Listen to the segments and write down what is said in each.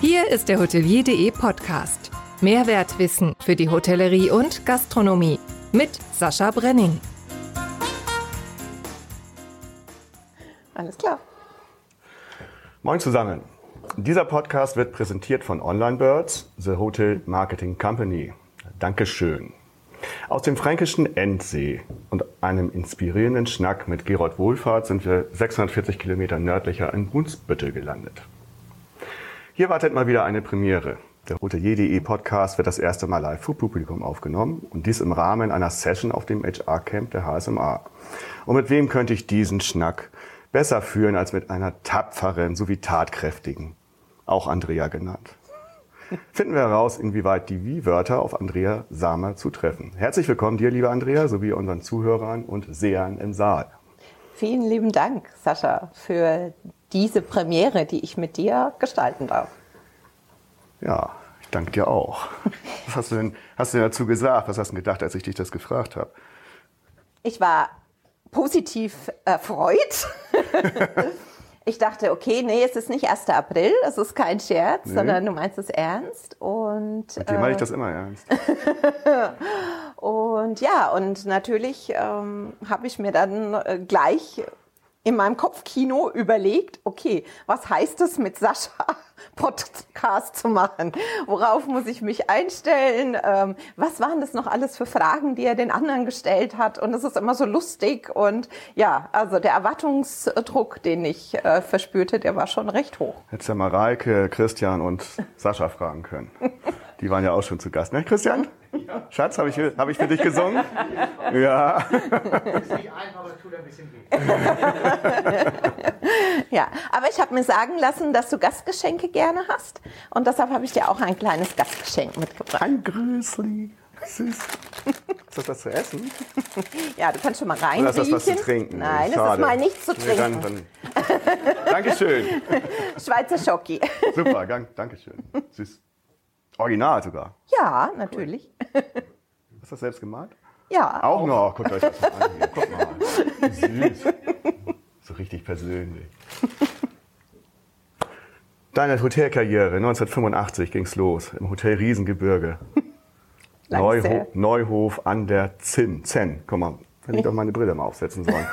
Hier ist der Hotelier.de Podcast. Mehrwertwissen für die Hotellerie und Gastronomie mit Sascha Brenning. Alles klar. Moin zusammen. Dieser Podcast wird präsentiert von OnlineBirds, The Hotel Marketing Company. Dankeschön. Aus dem fränkischen Endsee und einem inspirierenden Schnack mit Gerold Wohlfahrt sind wir 640 Kilometer nördlicher in Brunsbüttel gelandet. Hier wartet mal wieder eine Premiere. Der Hotelier.de Podcast wird das erste Mal live für Publikum aufgenommen und dies im Rahmen einer Session auf dem HR-Camp der HSMA. Und mit wem könnte ich diesen Schnack besser führen als mit einer tapferen sowie tatkräftigen, auch Andrea genannt? Finden wir heraus, inwieweit die Wie-Wörter auf Andrea Samer zutreffen. Herzlich willkommen dir, liebe Andrea, sowie unseren Zuhörern und Sehern im Saal. Vielen lieben Dank, Sascha, für diese Premiere, die ich mit dir gestalten darf. Ja, ich danke dir auch. Was hast du denn, hast du denn dazu gesagt? Was hast du denn gedacht, als ich dich das gefragt habe? Ich war positiv erfreut. ich dachte, okay, nee, es ist nicht 1. April, es ist kein Scherz, nee. sondern du meinst es ernst. Und, Mit dir äh, meine ich das immer ernst. und ja, und natürlich ähm, habe ich mir dann äh, gleich in meinem Kopfkino überlegt, okay, was heißt es mit Sascha Podcast zu machen? Worauf muss ich mich einstellen? Ähm, was waren das noch alles für Fragen, die er den anderen gestellt hat? Und es ist immer so lustig und ja, also der Erwartungsdruck, den ich äh, verspürte, der war schon recht hoch. Hättest ja mal Reike, Christian und Sascha fragen können. Die waren ja auch schon zu Gast, ne, Christian? Ja. Schatz, habe ich, hab ich für dich gesungen? Ja. Ist nicht einfach, aber es tut ein bisschen weh. ja, aber ich habe mir sagen lassen, dass du Gastgeschenke gerne hast. Und deshalb habe ich dir auch ein kleines Gastgeschenk mitgebracht. Ein Grüßli. Süß. Ist das was zu essen? Ja, du kannst schon mal rein. Oder ist das was zu trinken? Nein, es ist mal nichts zu trinken. Nee, dann, dann. Dankeschön. Schweizer Schoki. Super, Dankeschön. Süß. Original sogar. Ja, natürlich. Cool. Hast du das selbst gemalt? Ja. Auch, auch. noch. Guckt euch das mal an. Hier. Guck mal. Süß. So richtig persönlich. Deine Hotelkarriere 1985 ging's los im Hotel Riesengebirge. Neuho Neuhof an der Zinn. Zen. Komm mal, hätte ich doch meine Brille mal aufsetzen sollen.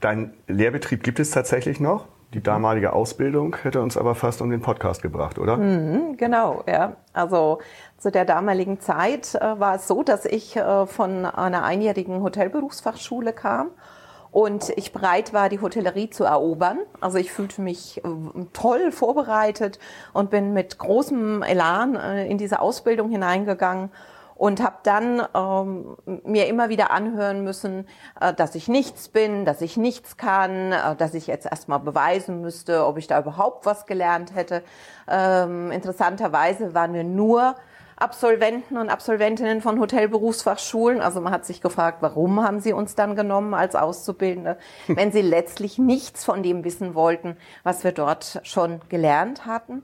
Dein Lehrbetrieb gibt es tatsächlich noch? Die damalige Ausbildung hätte uns aber fast um den Podcast gebracht, oder? Mhm, genau, ja. Also zu der damaligen Zeit äh, war es so, dass ich äh, von einer einjährigen Hotelberufsfachschule kam und ich bereit war, die Hotellerie zu erobern. Also ich fühlte mich äh, toll vorbereitet und bin mit großem Elan äh, in diese Ausbildung hineingegangen und habe dann ähm, mir immer wieder anhören müssen, äh, dass ich nichts bin, dass ich nichts kann, äh, dass ich jetzt erstmal beweisen müsste, ob ich da überhaupt was gelernt hätte. Ähm, interessanterweise waren wir nur Absolventen und Absolventinnen von Hotelberufsfachschulen. Also man hat sich gefragt, warum haben sie uns dann genommen als Auszubildende, wenn sie letztlich nichts von dem wissen wollten, was wir dort schon gelernt hatten.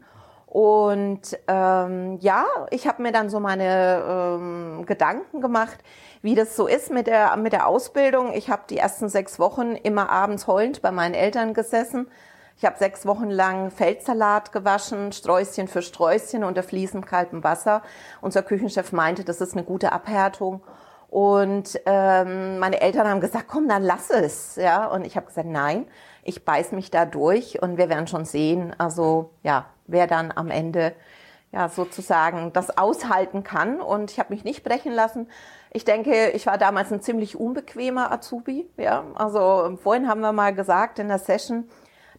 Und ähm, ja, ich habe mir dann so meine ähm, Gedanken gemacht, wie das so ist mit der, mit der Ausbildung. Ich habe die ersten sechs Wochen immer abends heulend bei meinen Eltern gesessen. Ich habe sechs Wochen lang Feldsalat gewaschen, Sträußchen für Sträußchen unter fließend kaltem Wasser. Unser Küchenchef meinte, das ist eine gute Abhärtung. Und ähm, meine Eltern haben gesagt, komm, dann lass es. Ja, und ich habe gesagt, nein, ich beiß mich da durch und wir werden schon sehen. Also ja, wer dann am Ende ja sozusagen das aushalten kann. Und ich habe mich nicht brechen lassen. Ich denke, ich war damals ein ziemlich unbequemer Azubi. Ja, also vorhin haben wir mal gesagt in der Session,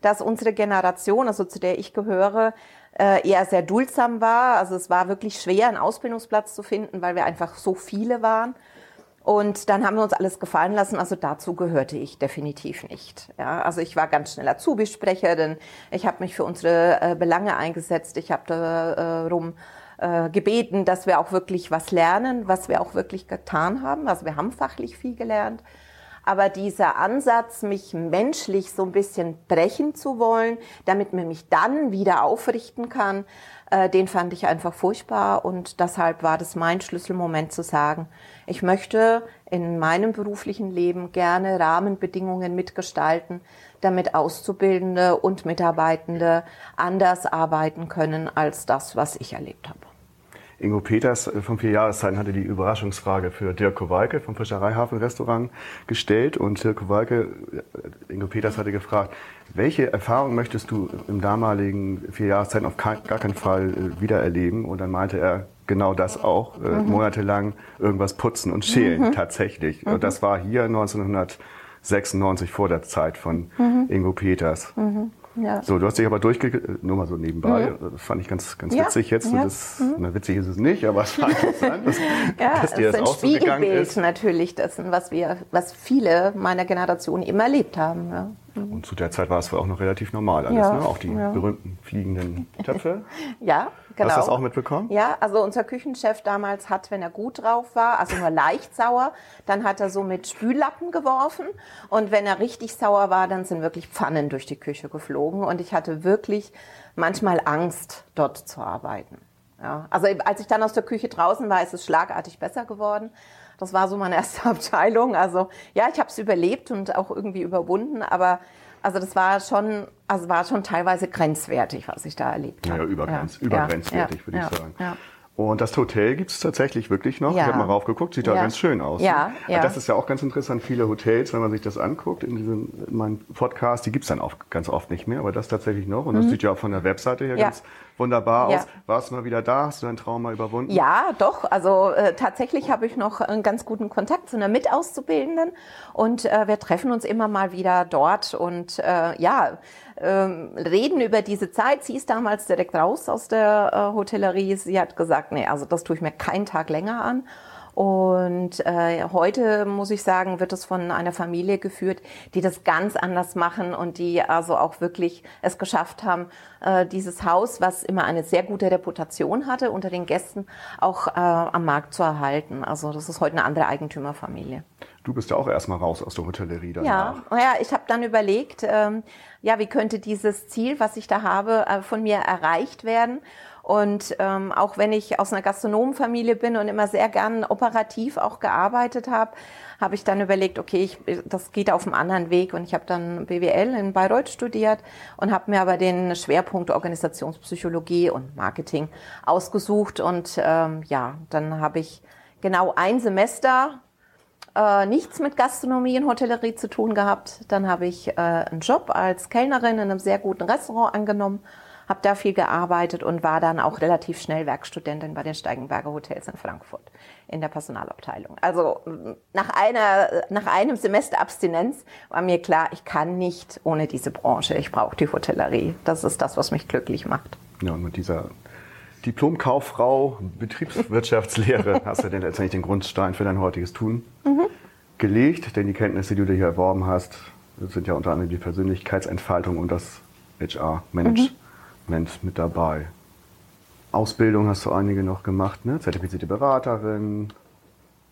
dass unsere Generation, also zu der ich gehöre, äh, eher sehr duldsam war. Also es war wirklich schwer, einen Ausbildungsplatz zu finden, weil wir einfach so viele waren. Und dann haben wir uns alles gefallen lassen. Also dazu gehörte ich definitiv nicht. Ja, also ich war ganz schnell Azubi-Sprecherin. Ich habe mich für unsere äh, Belange eingesetzt. Ich habe darum äh, gebeten, dass wir auch wirklich was lernen, was wir auch wirklich getan haben. Also wir haben fachlich viel gelernt. Aber dieser Ansatz, mich menschlich so ein bisschen brechen zu wollen, damit man mich dann wieder aufrichten kann, äh, den fand ich einfach furchtbar. Und deshalb war das mein Schlüsselmoment zu sagen, ich möchte in meinem beruflichen Leben gerne Rahmenbedingungen mitgestalten, damit Auszubildende und Mitarbeitende anders arbeiten können als das, was ich erlebt habe. Ingo Peters äh, von vier Jahreszeiten hatte die Überraschungsfrage für Dirk Kowalke vom Fischereihafen Restaurant gestellt und Dirk Kowalke, äh, Ingo Peters hatte gefragt, welche Erfahrung möchtest du im damaligen vier Jahreszeiten auf gar keinen Fall äh, wiedererleben? Und dann meinte er genau das auch, mhm. monatelang irgendwas putzen und schälen mhm. tatsächlich. Mhm. Und das war hier 1996 vor der Zeit von mhm. Ingo Peters. Ja. So, du hast dich aber durchge... Nur mal so nebenbei. Mhm. Das fand ich ganz, ganz ja. witzig jetzt. Ja. Das, mhm. na, witzig ist es nicht, aber es war interessant, dass, ja, dass dir das, das auch so gegangen ist. natürlich dessen, was wir, was viele meiner Generation immer erlebt haben. Ja. Mhm. Und zu der Zeit war es auch noch relativ normal alles, ne? Auch die berühmten fliegenden Töpfe. ja, genau. Hast du das auch mitbekommen? Ja, also unser Küchenchef damals hat, wenn er gut drauf war, also nur leicht sauer, dann hat er so mit Spüllappen geworfen. Und wenn er richtig sauer war, dann sind wirklich Pfannen durch die Küche geflogen. Und ich hatte wirklich manchmal Angst, dort zu arbeiten. Ja, also als ich dann aus der Küche draußen war, ist es schlagartig besser geworden. Das war so meine erste Abteilung. Also ja, ich habe es überlebt und auch irgendwie überwunden, aber also das war schon, also war schon teilweise grenzwertig, was ich da erlebt habe. Ja, übergrenz, ja. übergrenzwertig, würde ich sagen. Ja. Und das Hotel gibt es tatsächlich wirklich noch. Ja. Ich habe mal raufgeguckt, sieht ja. da ganz schön aus. Ja, ne? ja. Das ist ja auch ganz interessant. Viele Hotels, wenn man sich das anguckt, in diesem in meinem Podcast, die gibt es dann auch ganz oft nicht mehr, aber das tatsächlich noch. Und das mhm. sieht ja auch von der Webseite her ganz wunderbar aus. Warst du mal wieder da? Hast du deinen Traum mal überwunden? Ja, doch. Also äh, tatsächlich habe ich noch einen ganz guten Kontakt zu einer Mitauszubildenden und äh, wir treffen uns immer mal wieder dort und äh, ja, ähm, reden über diese Zeit. Sie ist damals direkt raus aus der äh, Hotellerie. Sie hat gesagt, nee, also das tue ich mir keinen Tag länger an. Und äh, heute muss ich sagen, wird es von einer Familie geführt, die das ganz anders machen und die also auch wirklich es geschafft haben, äh, dieses Haus, was immer eine sehr gute Reputation hatte, unter den Gästen auch äh, am Markt zu erhalten. Also das ist heute eine andere Eigentümerfamilie. Du bist ja auch erstmal raus aus der Hotellerie danach. Ja, ja ich habe dann überlegt, ähm, ja, wie könnte dieses Ziel, was ich da habe, äh, von mir erreicht werden? Und ähm, auch wenn ich aus einer Gastronomenfamilie bin und immer sehr gern operativ auch gearbeitet habe, habe ich dann überlegt, okay, ich, das geht auf einem anderen Weg. Und ich habe dann BWL in Bayreuth studiert und habe mir aber den Schwerpunkt Organisationspsychologie und Marketing ausgesucht. Und ähm, ja, dann habe ich genau ein Semester äh, nichts mit Gastronomie und Hotellerie zu tun gehabt. Dann habe ich äh, einen Job als Kellnerin in einem sehr guten Restaurant angenommen habe da viel gearbeitet und war dann auch relativ schnell Werkstudentin bei den Steigenberger Hotels in Frankfurt in der Personalabteilung. Also nach, einer, nach einem Semester Abstinenz war mir klar, ich kann nicht ohne diese Branche. Ich brauche die Hotellerie. Das ist das, was mich glücklich macht. Ja, und mit dieser Diplomkauffrau, Betriebswirtschaftslehre hast du denn letztendlich den Grundstein für dein heutiges Tun mhm. gelegt. Denn die Kenntnisse, die du hier erworben hast, sind ja unter anderem die Persönlichkeitsentfaltung und das HR-Management. Mhm. Mit dabei. Ausbildung hast du einige noch gemacht, ne? Zertifizierte Beraterin,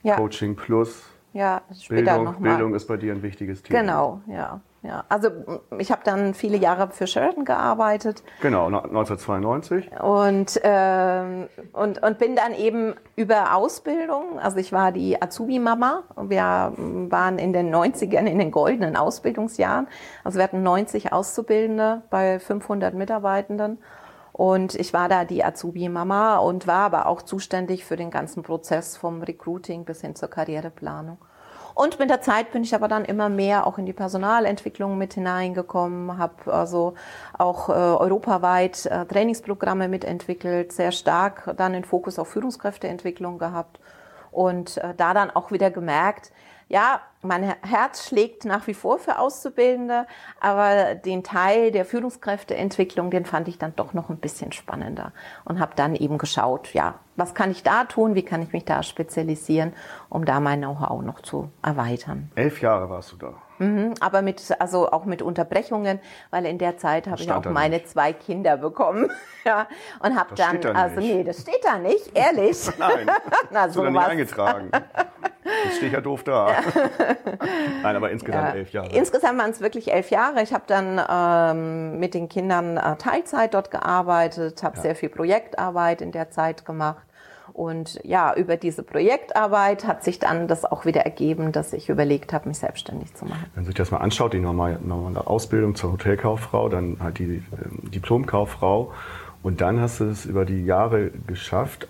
ja. Coaching Plus. Ja, später Bildung. Bildung ist bei dir ein wichtiges Thema. Genau, ja. Ja, also ich habe dann viele Jahre für Sheraton gearbeitet. Genau, 1992. Und, ähm, und, und bin dann eben über Ausbildung, also ich war die Azubi-Mama. Wir waren in den 90ern, in den goldenen Ausbildungsjahren. Also wir hatten 90 Auszubildende bei 500 Mitarbeitenden. Und ich war da die Azubi-Mama und war aber auch zuständig für den ganzen Prozess vom Recruiting bis hin zur Karriereplanung. Und mit der Zeit bin ich aber dann immer mehr auch in die Personalentwicklung mit hineingekommen, habe also auch äh, europaweit äh, Trainingsprogramme mitentwickelt, sehr stark dann den Fokus auf Führungskräfteentwicklung gehabt und äh, da dann auch wieder gemerkt, ja, mein Herz schlägt nach wie vor für Auszubildende, aber den Teil der Führungskräfteentwicklung, den fand ich dann doch noch ein bisschen spannender und habe dann eben geschaut, ja, was kann ich da tun, wie kann ich mich da spezialisieren, um da mein Know-how noch zu erweitern. Elf Jahre warst du da. Mhm, aber mit, also auch mit Unterbrechungen, weil in der Zeit habe ich auch meine nicht. zwei Kinder bekommen. ja, und habe dann, da also nicht. nee, das steht da nicht, ehrlich. Nein, Na, so nicht eingetragen. Das stehe ich ja doof da. Ja. Nein, aber insgesamt ja. elf Jahre. Insgesamt waren es wirklich elf Jahre. Ich habe dann ähm, mit den Kindern äh, Teilzeit dort gearbeitet, habe ja. sehr viel Projektarbeit in der Zeit gemacht Und ja, über diese Projektarbeit hat sich dann das auch wieder ergeben, dass ich überlegt habe, mich selbstständig zu machen. Wenn man sich das mal anschaut, die normale, normale Ausbildung zur Hotelkauffrau, dann halt die ähm, Diplomkauffrau und dann hast du es über die Jahre geschafft,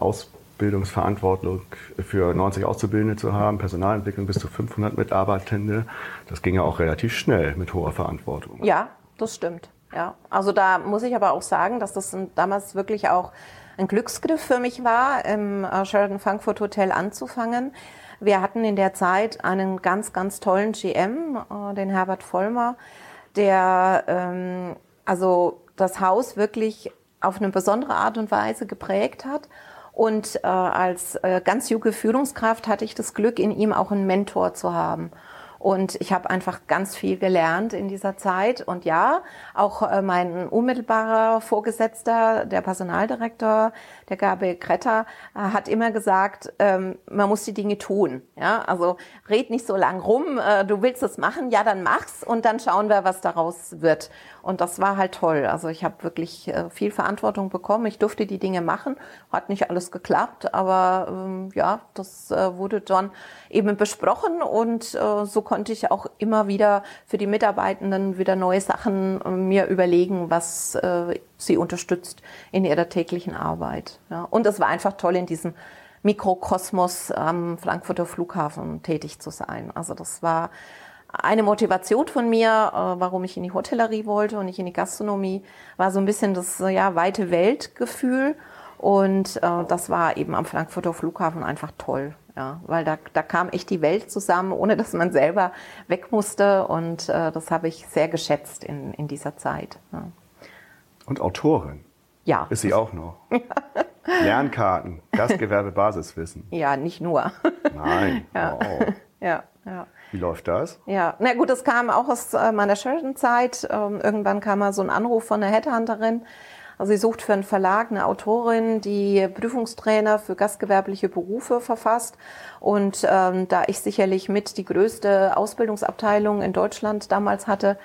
Ausbildungsverantwortung für 90 Auszubildende zu haben, Personalentwicklung bis zu 500 Mitarbeitende. Das ging ja auch relativ schnell mit hoher Verantwortung. Ja, das stimmt. Ja, also da muss ich aber auch sagen, dass das damals wirklich auch ein Glücksgriff für mich war, im äh, Sheraton Frankfurt Hotel anzufangen. Wir hatten in der Zeit einen ganz, ganz tollen GM, äh, den Herbert Vollmer, der ähm, also das Haus wirklich auf eine besondere Art und Weise geprägt hat. Und äh, als äh, ganz junge Führungskraft hatte ich das Glück, in ihm auch einen Mentor zu haben. Und ich habe einfach ganz viel gelernt in dieser Zeit. Und ja, auch äh, mein unmittelbarer Vorgesetzter, der Personaldirektor, der Gabriel Kretter, äh, hat immer gesagt, ähm, man muss die Dinge tun. Ja, also red nicht so lang rum. Äh, du willst es machen, ja, dann mach's und dann schauen wir, was daraus wird. Und das war halt toll. Also ich habe wirklich äh, viel Verantwortung bekommen. Ich durfte die Dinge machen. Hat nicht alles geklappt, aber ähm, ja, das äh, wurde dann eben besprochen und äh, so konnte ich auch immer wieder für die Mitarbeitenden wieder neue Sachen mir überlegen, was sie unterstützt in ihrer täglichen Arbeit. Ja. Und es war einfach toll in diesem Mikrokosmos am Frankfurter Flughafen tätig zu sein. Also das war eine Motivation von mir, äh, warum ich in die Hotellerie wollte und nicht in die Gastronomie, war so ein bisschen das ja, weite Weltgefühl. Und äh, das war eben am Frankfurter Flughafen einfach toll. Ja, weil da, da kam echt die Welt zusammen, ohne dass man selber weg musste. Und äh, das habe ich sehr geschätzt in, in dieser Zeit. Ja. Und Autorin. Ja. Ist sie auch noch. Lernkarten, Gastgewerbe, Basiswissen. Ja, nicht nur. Nein. Ja. Wow. ja, ja. Wie läuft das? Ja, na gut, das kam auch aus äh, meiner Sheraton-Zeit. Ähm, irgendwann kam mal so ein Anruf von einer Headhunterin. Also sie sucht für einen Verlag eine Autorin, die Prüfungstrainer für gastgewerbliche Berufe verfasst. Und ähm, da ich sicherlich mit die größte Ausbildungsabteilung in Deutschland damals hatte,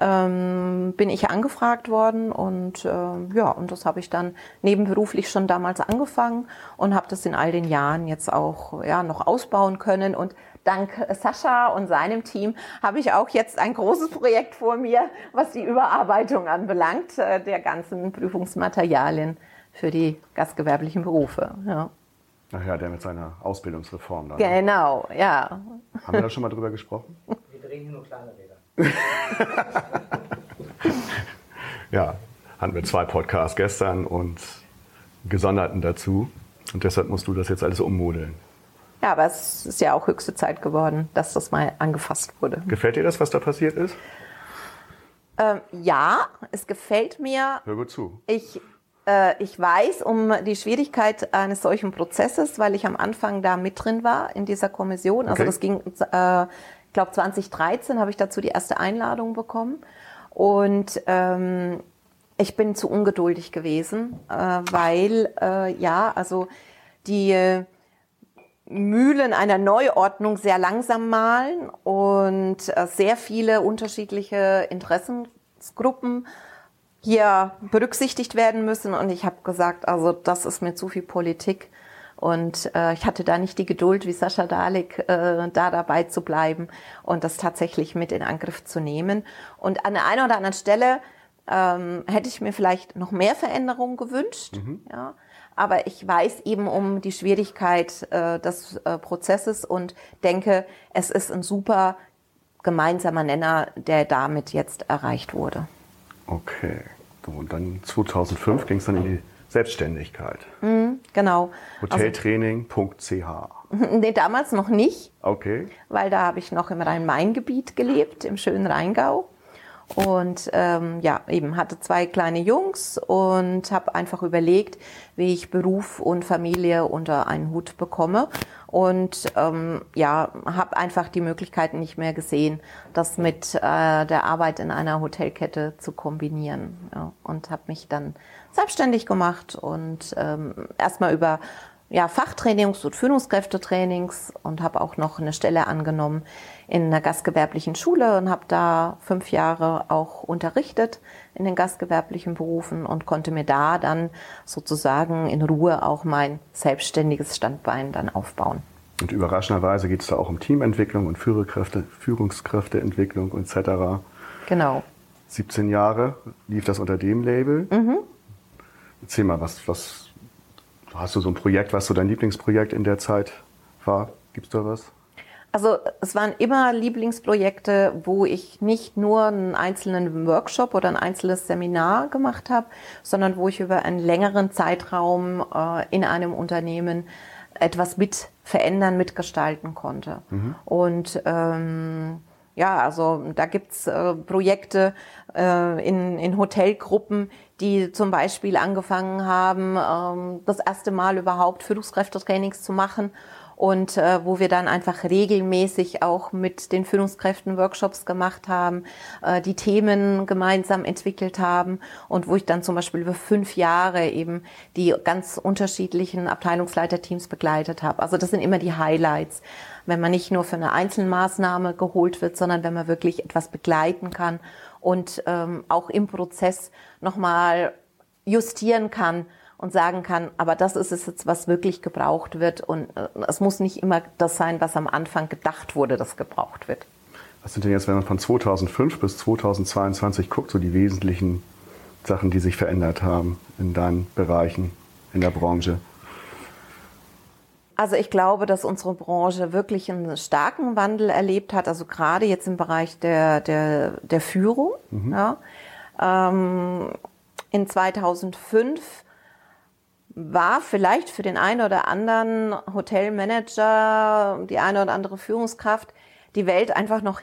ähm, bin ich angefragt worden und äh, ja, und das habe ich dann nebenberuflich schon damals angefangen und habe das in all den Jahren jetzt auch ja noch ausbauen können und dank Sascha und seinem Team habe ich auch jetzt ein großes Projekt vor mir, was die Überarbeitung anbelangt, äh, der ganzen Prüfungsmaterialien für die gastgewerblichen Berufe. Ja. Ach ja, der mit seiner Ausbildungsreform. Da, ne? Genau, ja. Haben wir da schon mal drüber gesprochen? Wir drehen hier nur kleine Räder. Ja, hatten wir zwei Podcasts gestern und gesonderten dazu. Und deshalb musst du das jetzt alles ummodeln. Ja, aber es ist ja auch höchste Zeit geworden, dass das mal angefasst wurde. Gefällt dir das, was da passiert ist? Ähm, ja, es gefällt mir. Hör gut zu. Ich, äh, ich weiß um die Schwierigkeit eines solchen Prozesses, weil ich am Anfang da mit drin war in dieser Kommission. Also Okay. das ging, äh, glaube 2013 habe ich dazu die erste Einladung bekommen. Und ähm, ich bin zu ungeduldig gewesen, äh, weil äh, ja, also die äh, Mühlen einer Neuordnung sehr langsam malen und äh, sehr viele unterschiedliche Interessensgruppen hier berücksichtigt werden müssen. Und ich habe gesagt, also das ist mir zu viel Politik. Und äh, ich hatte da nicht die Geduld, wie Sascha Dalek, äh, da dabei zu bleiben und das tatsächlich mit in Angriff zu nehmen. Und an der einen oder anderen Stelle ähm, hätte ich mir vielleicht noch mehr Veränderungen gewünscht. Ja. Aber ich weiß eben um die Schwierigkeit äh, des äh, Prozesses und denke, es ist ein super gemeinsamer Nenner, der damit jetzt erreicht wurde. Okay. So, und dann 2005 ging es dann in die Selbstständigkeit. Genau. Hoteltraining.ch. Nee, damals noch nicht, Okay. weil da habe ich noch im Rhein-Main-Gebiet gelebt, im schönen Rheingau. Und ähm, ja, eben hatte zwei kleine Jungs und habe einfach überlegt, wie ich Beruf und Familie unter einen Hut bekomme. Und ähm, ja, habe einfach die Möglichkeiten nicht mehr gesehen, das mit äh, der Arbeit in einer Hotelkette zu kombinieren. Ja, und habe mich dann selbstständig gemacht und ähm, erstmal über ja, Fachtrainings und Führungskräftetrainings und habe auch noch eine Stelle angenommen in einer gastgewerblichen Schule und habe da fünf Jahre auch unterrichtet in den gastgewerblichen Berufen und konnte mir da dann sozusagen in Ruhe auch mein selbstständiges Standbein dann aufbauen. Und überraschenderweise geht es da auch um Teamentwicklung und Führungskräfte, Führungskräfteentwicklung etc. Genau. 17 Jahre lief das unter dem Label. Mhm. Erzähl mal, was, was hast du so ein Projekt, was so dein Lieblingsprojekt in der Zeit war? Gibt es da was? Also es waren immer Lieblingsprojekte, wo ich nicht nur einen einzelnen Workshop oder ein einzelnes Seminar gemacht habe, sondern wo ich über einen längeren Zeitraum äh, in einem Unternehmen etwas mit verändern, mitgestalten konnte. Mhm. Und ähm, ja, also da gibt's äh, Projekte äh, in, in Hotelgruppen, die zum Beispiel angefangen haben, ähm, das erste Mal überhaupt Führungskräftetrainings zu machen und äh, wo wir dann einfach regelmäßig auch mit den Führungskräften Workshops gemacht haben, äh, die Themen gemeinsam entwickelt haben und wo ich dann zum Beispiel über fünf Jahre eben die ganz unterschiedlichen Abteilungsleiterteams begleitet habe. Also das sind immer die Highlights, wenn man nicht nur für eine Einzelmaßnahme geholt wird, sondern wenn man wirklich etwas begleiten kann und ähm, auch im Prozess nochmal justieren kann und sagen kann, aber das ist es jetzt, was wirklich gebraucht wird. Und äh, es muss nicht immer das sein, was am Anfang gedacht wurde, das gebraucht wird. Was sind denn jetzt, wenn man von 2005 bis 2022 guckt, so die wesentlichen Sachen, die sich verändert haben in deinen Bereichen, in der Branche? Also ich glaube, dass unsere Branche wirklich einen starken Wandel erlebt hat, also gerade jetzt im Bereich der, der, der Führung. Mhm. Ja. Ähm, in 2005 war vielleicht für den einen oder anderen Hotelmanager, die eine oder andere Führungskraft, die Welt einfach noch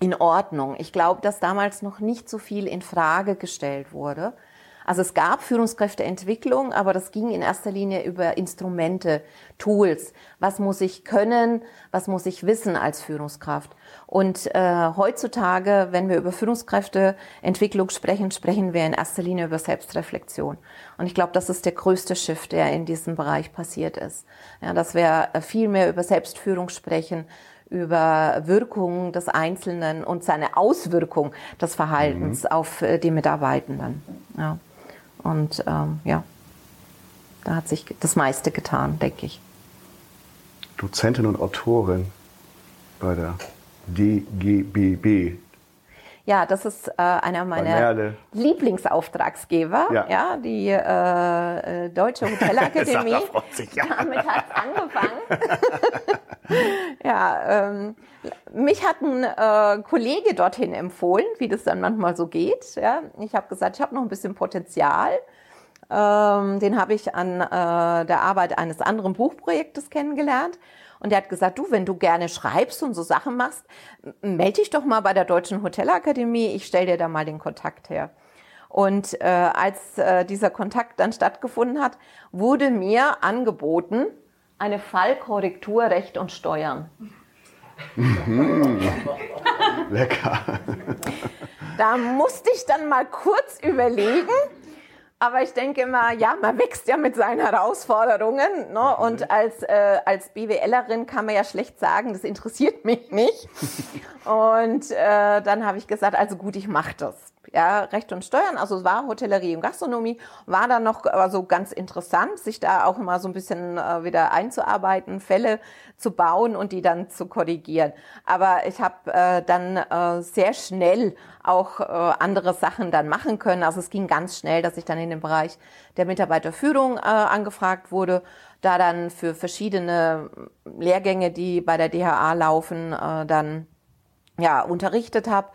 in Ordnung. Ich glaube, dass damals noch nicht so viel in Frage gestellt wurde. Also es gab Führungskräfteentwicklung, aber das ging in erster Linie über Instrumente, Tools. Was muss ich können? Was muss ich wissen als Führungskraft? Und äh, heutzutage, wenn wir über Führungskräfteentwicklung sprechen, sprechen wir in erster Linie über Selbstreflexion. Und ich glaube, das ist der größte Shift, der in diesem Bereich passiert ist. Ja, dass wir viel mehr über Selbstführung sprechen, über Wirkungen des Einzelnen und seine Auswirkung des Verhaltens mhm. auf äh, die Mitarbeitenden. Ja. Und ähm, ja, da hat sich das meiste getan, denke ich. Dozentin und Autorin bei der DGBB. Ja, das ist äh, einer meiner Lieblingsauftragsgeber, ja. ja die äh, äh Deutsche Hotelakademie. sich, ja. Damit hat es angefangen. ja, ähm, mich hat ein äh, Kollege dorthin empfohlen, wie das dann manchmal so geht. Ja. Ich habe gesagt, ich habe noch ein bisschen Potenzial. Ähm, den habe ich an äh, der Arbeit eines anderen Buchprojektes kennengelernt. Und er hat gesagt, du, wenn du gerne schreibst und so Sachen machst, melde dich doch mal bei der Deutschen Hotelakademie. Ich stell dir da mal den Kontakt her. Und äh, als äh, dieser Kontakt dann stattgefunden hat, wurde mir angeboten eine Fallkorrektur Recht und Steuern. Mhm. Lecker. Da musste ich dann mal kurz überlegen aber ich denke immer, ja, man wächst ja mit seinen Herausforderungen. Ne? Und als, äh, als BWLerin kann man ja schlecht sagen, das interessiert mich nicht. und äh, dann habe ich gesagt, also gut, ich mache das ja, Recht und Steuern, also war Hotellerie und Gastronomie, war dann noch also ganz interessant, sich da auch immer so ein bisschen äh, wieder einzuarbeiten, Fälle zu bauen und die dann zu korrigieren. Aber ich habe äh, dann äh, sehr schnell auch äh, andere Sachen dann machen können. Also es ging ganz schnell, dass ich dann in den Bereich der Mitarbeiterführung äh, angefragt wurde, da dann für verschiedene Lehrgänge, die bei der DHA laufen, äh, dann ja unterrichtet habe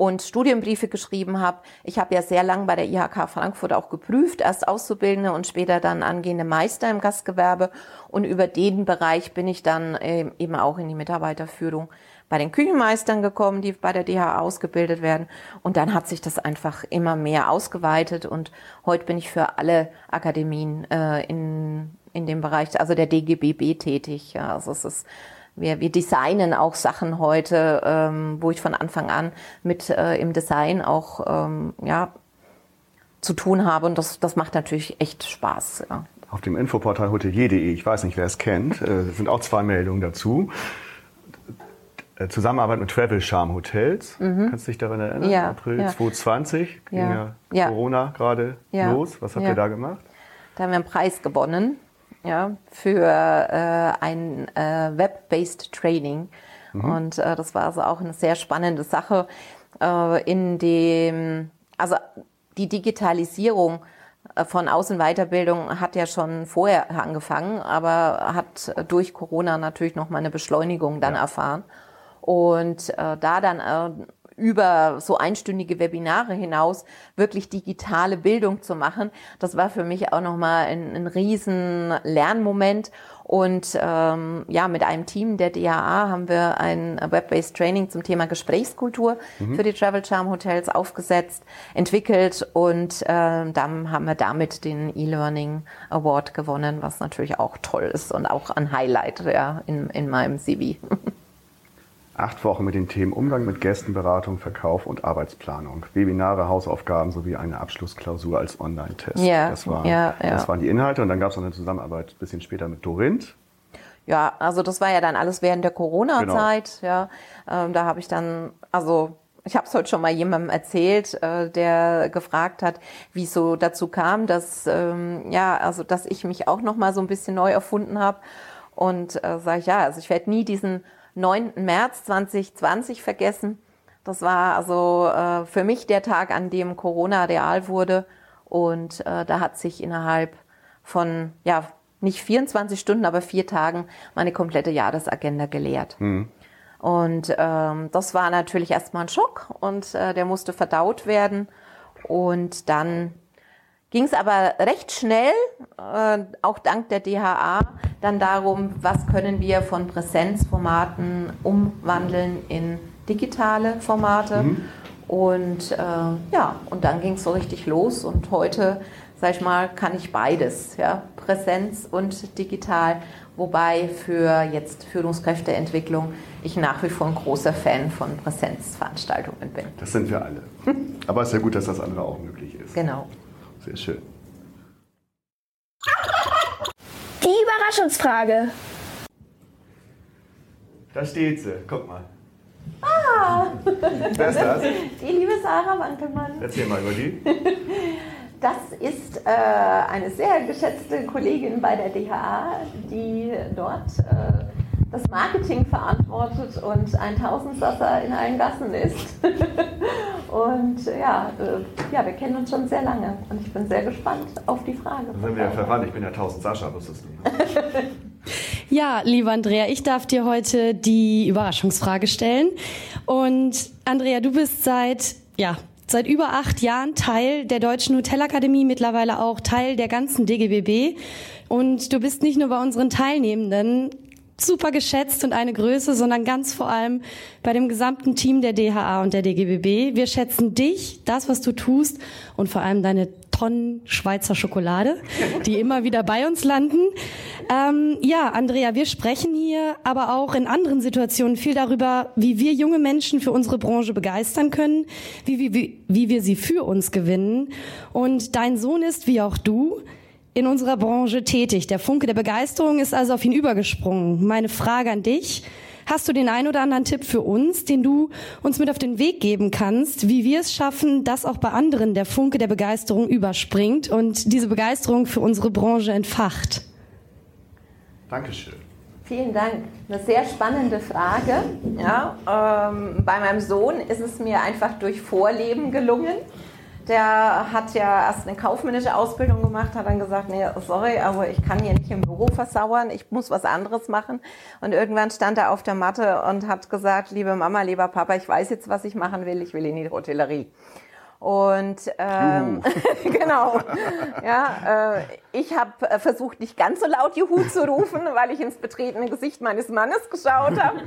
und Studienbriefe geschrieben habe. Ich habe ja sehr lang bei der IHK Frankfurt auch geprüft, erst Auszubildende und später dann angehende Meister im Gastgewerbe. Und über den Bereich bin ich dann ähm, eben auch in die Mitarbeiterführung bei den Küchenmeistern gekommen, die bei der DH ausgebildet werden. Und dann hat sich das einfach immer mehr ausgeweitet. Und heute bin ich für alle Akademien äh, in, in dem Bereich, also der DGBB tätig. Ja, also es ist wir, wir designen auch Sachen heute, ähm, wo ich von Anfang an mit äh, im Design auch ähm, ja, zu tun habe. Und das, das macht natürlich echt Spaß. Ja. auf dem Infoportal hotelier.de. Ich weiß nicht, wer es kennt. Äh, sind auch zwei Meldungen dazu. Äh, Zusammenarbeit mit Travel Charm Hotels. Mhm. Kannst du dich daran erinnern? Ja, April ja. 2020 ging Ja. ja. Corona gerade los. Was habt ihr da gemacht? Da haben wir einen Preis gewonnen ja, für äh, ein äh, Web-based Training. Und äh, das war also auch eine sehr spannende Sache. Äh, in dem, also die Digitalisierung äh, von Außenweiterbildung hat ja schon vorher angefangen, aber hat durch Corona natürlich noch mal eine Beschleunigung dann erfahren. Und äh, da dann äh, über so einstündige Webinare hinaus wirklich digitale Bildung zu machen, das war für mich auch nochmal ein, ein riesen Lernmoment. Und ähm, ja, mit einem Team der DAA haben wir ein Web-based Training zum Thema Gesprächskultur für die Travel Charm Hotels aufgesetzt, entwickelt und ähm, dann haben wir damit den E-Learning Award gewonnen, was natürlich auch toll ist und auch ein Highlight ja, in, in meinem CV. Acht Wochen mit den Themen Umgang mit Gästen, Beratung, Verkauf und Arbeitsplanung. Webinare, Hausaufgaben sowie eine Abschlussklausur als Online-Test. Ja, das, waren, ja, ja. das waren die Inhalte. Und dann gab es noch eine Zusammenarbeit ein bisschen später mit Dorinth. Ja, also das war ja dann alles während der Corona-Zeit. Ja, ähm, da habe ich dann, also ich habe es heute schon mal jemandem erzählt, äh, der gefragt hat, wie es so dazu kam, dass ähm, ja, also dass ich mich auch noch mal so ein bisschen neu erfunden habe und äh, sage ich ja, also ich werde nie diesen 9. März 2020 vergessen. Das war also äh, für mich der Tag, an dem Corona real wurde und äh, da hat sich innerhalb von ja nicht 24 Stunden, aber vier Tagen meine komplette Jahresagenda geleert. Und ähm, das war natürlich erstmal ein Schock und äh, der musste verdaut werden. Und dann ging es aber recht schnell, äh, auch dank der DHA, dann darum, was können wir von Präsenzformaten umwandeln in digitale Formate. Und äh, ja, und dann ging es so richtig los. Und heute, sag ich mal, kann ich beides, ja, Präsenz und digital. Wobei für jetzt Führungskräfteentwicklung ich nach wie vor ein großer Fan von Präsenzveranstaltungen bin. Das sind wir alle. Aber es ist ja gut, dass das andere auch möglich ist. Genau. Sehr schön. Die Überraschungsfrage. Da steht sie. Guck mal. Ah! Wer ist das? Die liebe Sarah Wankelmann. Erzähl mal über die. Das ist äh, eine sehr geschätzte Kollegin bei der DHA, die dort äh, das Marketing verantwortet und ein Tausendsasser in allen Gassen ist. und ja, äh, ja, wir kennen uns schon sehr lange und ich bin sehr gespannt auf die Frage. Dann sind wir ja verwandt. Ich bin ja 1000 Sascha, wusstest du. Ja, lieber Andrea, ich darf dir heute die Überraschungsfrage stellen. Und Andrea, du bist seit, ja, seit über acht Jahren Teil der Deutschen Hotelakademie, mittlerweile auch Teil der ganzen DGBB. Und du bist nicht nur bei unseren Teilnehmenden super geschätzt und eine Größe, sondern ganz vor allem bei dem gesamten Team der DHA und der DGBB. Wir schätzen dich, das, was du tust und vor allem deine Tonnen Schweizer Schokolade, die immer wieder bei uns landen. Ähm, ja, Andrea, wir sprechen hier aber auch in anderen Situationen viel darüber, wie wir junge Menschen für unsere Branche begeistern können, wie, wie, wie, wie wir sie für uns gewinnen. Und dein Sohn ist, wie auch du, in unserer Branche tätig. Der Funke der Begeisterung ist also auf ihn übergesprungen. Meine Frage an dich. Hast du den ein oder anderen Tipp für uns, den du uns mit auf den Weg geben kannst, wie wir es schaffen, dass auch bei anderen der Funke der Begeisterung überspringt und diese Begeisterung für unsere Branche entfacht? Dankeschön. Vielen Dank. Eine sehr spannende Frage. Ja, ähm, bei meinem Sohn ist es mir einfach durch Vorleben gelungen. Der hat ja erst eine kaufmännische Ausbildung gemacht, hat dann gesagt, nee, sorry, aber ich kann hier nicht im Büro versauern, ich muss was anderes machen. Und irgendwann stand er auf der Matte und hat gesagt, liebe Mama, lieber Papa, ich weiß jetzt, was ich machen will, ich will in die Hotellerie. Und ähm, genau, ja, äh, ich habe äh, versucht, nicht ganz so laut Juhu zu rufen, weil ich ins betretene Gesicht meines Mannes geschaut habe.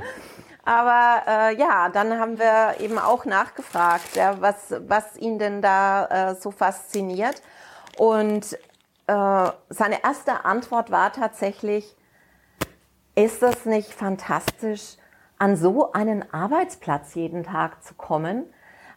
Aber äh, ja, dann haben wir eben auch nachgefragt, ja, was, was ihn denn da äh, so fasziniert. Und äh, seine erste Antwort war tatsächlich, ist das nicht fantastisch, an so einen Arbeitsplatz jeden Tag zu kommen?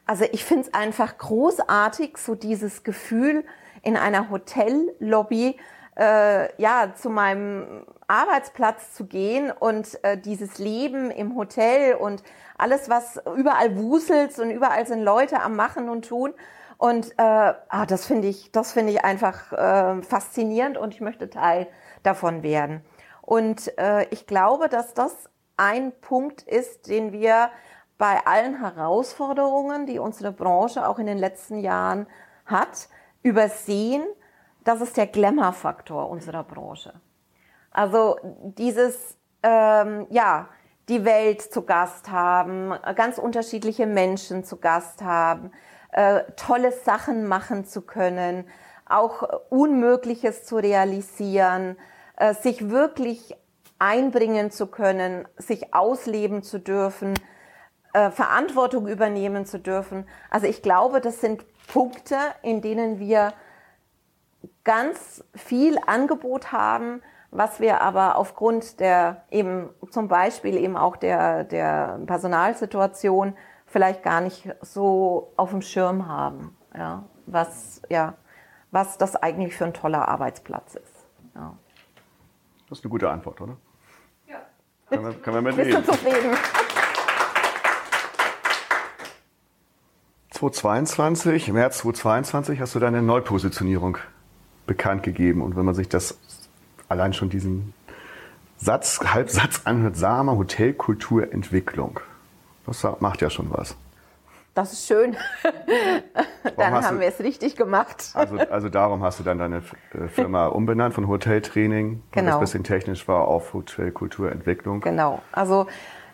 Also ich finde es einfach großartig, so dieses Gefühl in einer Hotellobby äh, ja, zu meinem Arbeitsplatz zu gehen und äh, dieses Leben im Hotel und alles, was überall wuselt und überall sind Leute am Machen und Tun. Und äh, ah, das finde ich, das finde ich einfach äh, faszinierend und ich möchte Teil davon werden. Und äh, ich glaube, dass das ein Punkt ist, den wir bei allen Herausforderungen, die unsere Branche auch in den letzten Jahren hat, übersehen. Das ist der Glamour-Faktor unserer Branche. Also dieses, ähm, ja, die Welt zu Gast haben, ganz unterschiedliche Menschen zu Gast haben, äh, tolle Sachen machen zu können, auch Unmögliches zu realisieren, äh, sich wirklich einbringen zu können, sich ausleben zu dürfen, äh, Verantwortung übernehmen zu dürfen. Also ich glaube, das sind Punkte, in denen wir ganz viel Angebot haben, was wir aber aufgrund der eben zum Beispiel eben auch der, der Personalsituation vielleicht gar nicht so auf dem Schirm haben, ja, was, ja, was das eigentlich für ein toller Arbeitsplatz ist. Ja. Das ist eine gute Antwort, oder? Ja. Können wir, können wir mit Bist du zufrieden? 2022, im März 2022 hast du deine Neupositionierung bekannt gegeben. Und wenn man sich das allein schon diesen Satz, Halbsatz anhört, Sama Hotelkulturentwicklung. Das macht ja schon was. Das ist schön. dann haben du, wir es richtig gemacht. Also, also darum hast du dann deine äh, Firma umbenannt von Hoteltraining, genau. das ein bisschen technisch war, auf Hotelkulturentwicklung. Genau. Also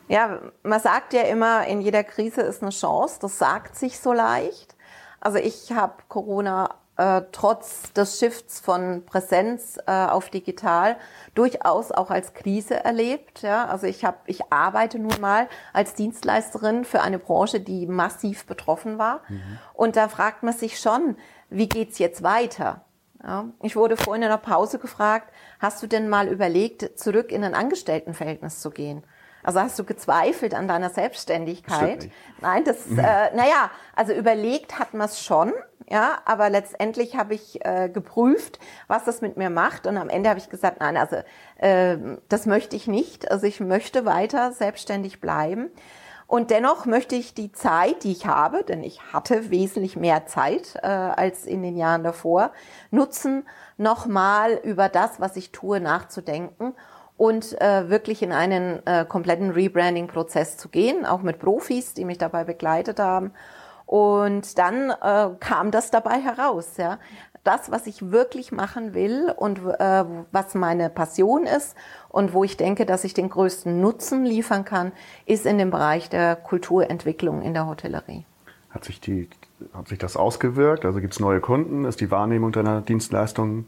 ja, man sagt ja immer, in jeder Krise ist eine Chance. Das sagt sich so leicht. Also ich habe Corona äh, trotz des Shifts von Präsenz äh, auf digital durchaus auch als Krise erlebt. Ja? Also ich habe, ich arbeite nun mal als Dienstleisterin für eine Branche, die massiv betroffen war. Mhm. Und da fragt man sich schon, wie geht's jetzt weiter? Ja? Ich wurde vorhin in der Pause gefragt, hast du denn mal überlegt, zurück in ein Angestelltenverhältnis zu gehen? Also hast du gezweifelt an deiner Selbstständigkeit? Nein, das, äh, naja, also überlegt hat man es schon, ja, aber letztendlich habe ich äh, geprüft, was das mit mir macht und am Ende habe ich gesagt, nein, also äh, das möchte ich nicht. Also ich möchte weiter selbstständig bleiben. Und dennoch möchte ich die Zeit, die ich habe, denn ich hatte wesentlich mehr Zeit äh, als in den Jahren davor, nutzen, nochmal über das, was ich tue, nachzudenken und äh, wirklich in einen äh, kompletten Rebranding-Prozess zu gehen, auch mit Profis, die mich dabei begleitet haben. Und dann äh, kam das dabei heraus, ja. Das, was ich wirklich machen will und äh, was meine Passion ist und wo ich denke, dass ich den größten Nutzen liefern kann, ist in dem Bereich der Kulturentwicklung in der Hotellerie. Hat sich, die, hat sich das ausgewirkt? Also gibt es neue Kunden? Ist die Wahrnehmung deiner Dienstleistungen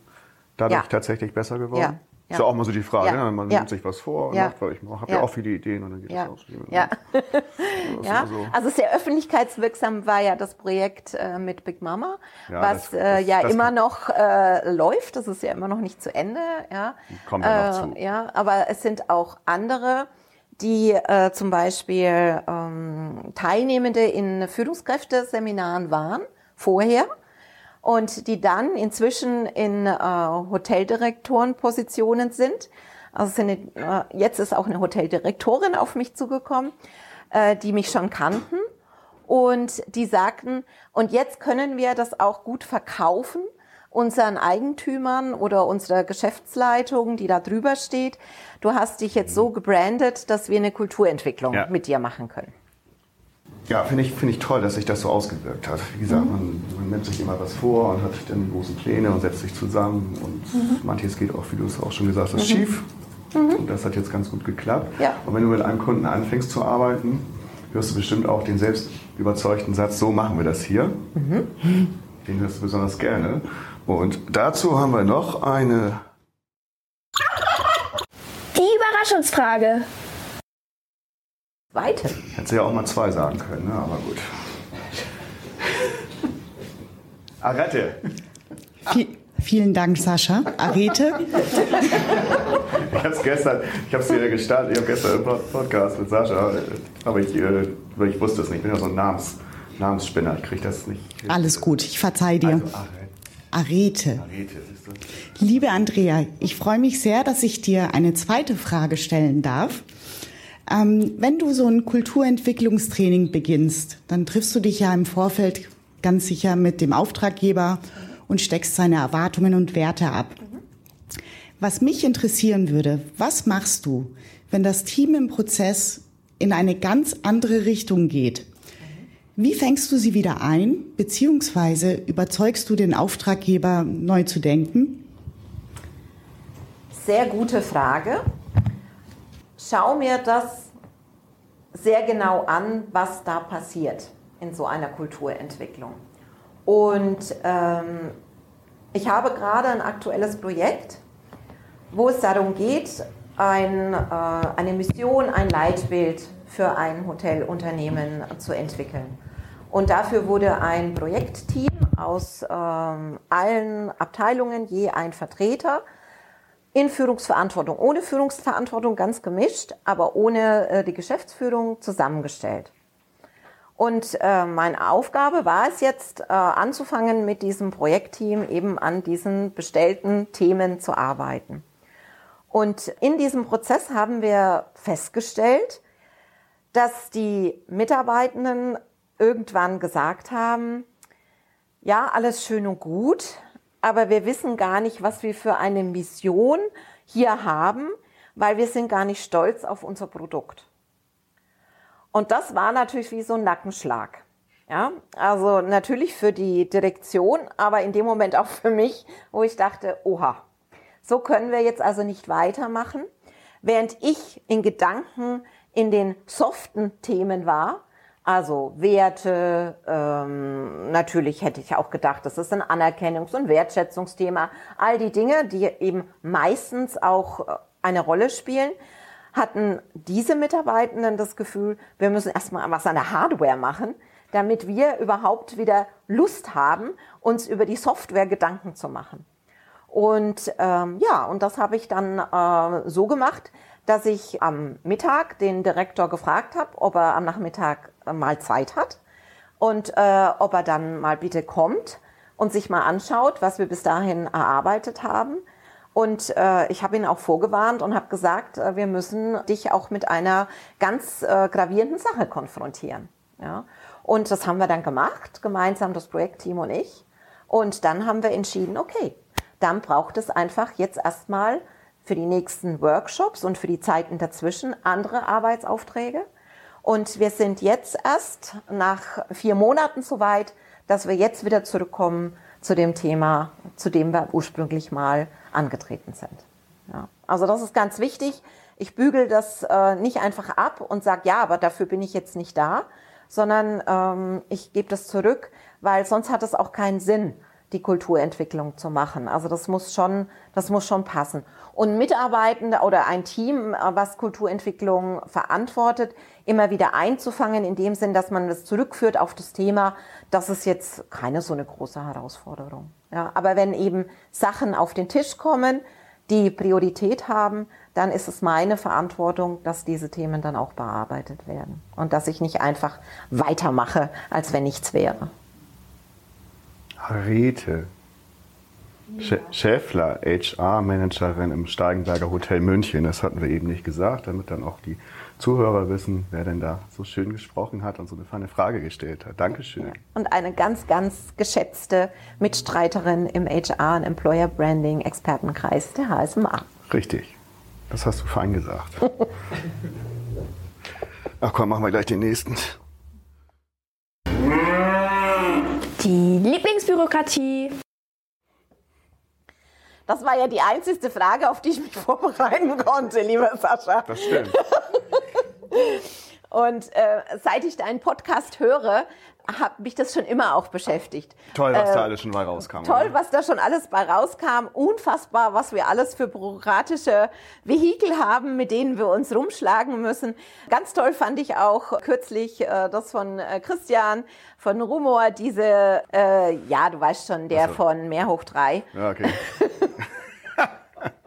dadurch ja. tatsächlich besser geworden? Ja, ja. Ist ja auch mal so die Frage, ja. ne? man ja. nimmt sich was vor und macht, weil ich habe ja. auch viele Ideen und dann geht das aus. Ja. ja. So. Also sehr öffentlichkeitswirksam war ja das Projekt äh, mit Big Mama, was das, äh, ja das immer noch äh, läuft. Das ist ja immer noch nicht zu Ende. Ja. Kommt ja noch zu. Äh, ja, aber es sind auch andere die äh, zum Beispiel ähm, Teilnehmende in Führungskräfteseminaren waren vorher und die dann inzwischen in äh, Hoteldirektorenpositionen sind. Also sind, äh, jetzt ist auch eine Hoteldirektorin auf mich zugekommen, äh, die mich schon kannten und die sagten, und jetzt können wir das auch gut verkaufen unseren Eigentümern oder unserer Geschäftsleitung, die da drüber steht. Du hast dich jetzt so gebrandet, dass wir eine Kulturentwicklung ja. mit dir machen können. Ja, finde ich, find ich toll, dass sich das so ausgewirkt hat. Wie gesagt, mhm. man, man, nimmt sich immer was vor und hat dann die großen Pläne und setzt sich zusammen. Und mhm. manches geht auch, wie du es auch schon gesagt hast, mhm. schief. Mhm. Und das hat jetzt ganz gut geklappt. Ja. Und wenn du mit einem Kunden anfängst zu arbeiten, hörst du bestimmt auch den selbst überzeugten Satz, so machen wir das hier. Mhm. Den hörst du besonders gerne. Und dazu haben wir noch eine... Die Überraschungsfrage weiter. Hätte sie ja auch mal zwei sagen können, ne? aber gut. Arette. Viel, vielen Dank, Sascha. Arete. ich habe es gestern, ich habe es dir gestartet, ich habe gestern einen Podcast mit Sascha, aber ich, äh, ich wusste es nicht. Ich bin ja so ein Namens, Namensspinner, ich kriege das nicht. Alles gut, ich verzeih dir. Also, Arete. Arete. Liebe Andrea, ich freue mich sehr, dass ich dir eine zweite Frage stellen darf. Ähm, wenn du so ein Kulturentwicklungstraining beginnst, dann triffst du dich ja im Vorfeld ganz sicher mit dem Auftraggeber und steckst seine Erwartungen und Werte ab. Was mich interessieren würde, was machst du, wenn das Team im Prozess in eine ganz andere Richtung geht? Wie fängst du sie wieder ein, beziehungsweise überzeugst du den Auftraggeber, neu zu denken? Sehr gute Frage. Schau mir das sehr genau an, was da passiert in so einer Kulturentwicklung. Und ähm, ich habe gerade ein aktuelles Projekt, wo es darum geht, ein, äh, eine Mission, ein Leitbild für ein Hotelunternehmen zu entwickeln. Und dafür wurde ein Projektteam aus ähm, allen Abteilungen, je ein Vertreter, in Führungsverantwortung, ohne Führungsverantwortung ganz gemischt, aber ohne äh, die Geschäftsführung zusammengestellt. Und äh, meine Aufgabe war es jetzt, äh, anzufangen, mit diesem Projektteam eben an diesen bestellten Themen zu arbeiten. Und in diesem Prozess haben wir festgestellt, dass die Mitarbeitenden irgendwann gesagt haben, ja, alles schön und gut, aber wir wissen gar nicht, was wir für eine Mission hier haben, weil wir sind gar nicht stolz auf unser Produkt. Und das war natürlich wie so ein Nackenschlag. Ja, also natürlich für die Direktion, aber in dem Moment auch für mich, wo ich dachte, oha, so können wir jetzt also nicht weitermachen. Während ich in Gedanken in den soften Themen war, also Werte, ähm, natürlich hätte ich auch gedacht, das ist ein Anerkennungs- und Wertschätzungsthema, all die Dinge, die eben meistens auch äh, eine Rolle spielen, hatten diese Mitarbeitenden das Gefühl, wir müssen erstmal was an der Hardware machen, damit wir überhaupt wieder Lust haben, uns über die Software Gedanken zu machen. Und ähm, ja, und das habe ich dann äh, so gemacht, dass ich am Mittag den Direktor gefragt habe, ob er am Nachmittag äh, mal Zeit hat und äh, ob er dann mal bitte kommt und sich mal anschaut, was wir bis dahin erarbeitet haben und äh, ich habe ihn auch vorgewarnt und habe gesagt, äh, wir müssen dich auch mit einer ganz äh, gravierenden Sache konfrontieren. Ja? Und das haben wir dann gemacht, gemeinsam das Projektteam und ich. Und dann haben wir entschieden, okay, dann braucht es einfach jetzt erstmal für die nächsten Workshops und für die Zeiten dazwischen andere Arbeitsaufträge. Und wir sind jetzt erst nach vier Monaten so weit, dass wir jetzt wieder zurückkommen zu dem Thema, zu dem wir ursprünglich mal angetreten sind. Ja. Also das ist ganz wichtig. Ich bügel das äh, nicht einfach ab und sage, ja, aber dafür bin ich jetzt nicht da, sondern ähm, ich gebe das zurück, weil sonst hat es auch keinen Sinn, die Kulturentwicklung zu machen. Also das muss schon, das muss schon passen. Und Mitarbeitende oder ein Team, äh, was Kulturentwicklung verantwortet, immer wieder einzufangen, in dem Sinn, dass man das zurückführt auf das Thema, das ist jetzt keine so eine große Herausforderung. Ja, aber wenn eben Sachen auf den Tisch kommen, die Priorität haben, dann ist es meine Verantwortung, dass diese Themen dann auch bearbeitet werden und dass ich nicht einfach weitermache, als wenn nichts wäre. Arete. Ja. Schäffler, HR-Managerin im Steigenberger Hotel München. Das hatten wir eben nicht gesagt, damit dann auch die Zuhörer wissen, wer denn da so schön gesprochen hat und so eine feine Frage gestellt hat. Dankeschön. Und eine ganz, ganz geschätzte Mitstreiterin im HR- und Employer Branding Expertenkreis der HSMA. Richtig. Das hast du fein gesagt. Ach komm, machen wir gleich den nächsten. Die Lieblingsbürokratie. Das war ja die einzige Frage, auf die ich mich vorbereiten konnte, lieber Sascha. Das stimmt. Und äh, seit ich deinen Podcast höre, hat mich das schon immer auch beschäftigt. Toll, was äh, da alles schon bei rauskam. Toll, oder? was da schon alles bei rauskam. Unfassbar, was wir alles für bürokratische Vehikel haben, mit denen wir uns rumschlagen müssen. Ganz toll fand ich auch kürzlich äh, das von äh, Christian von Rumor, diese, äh, ja, du weißt schon, der so. von Mehr hoch drei. Ja, okay.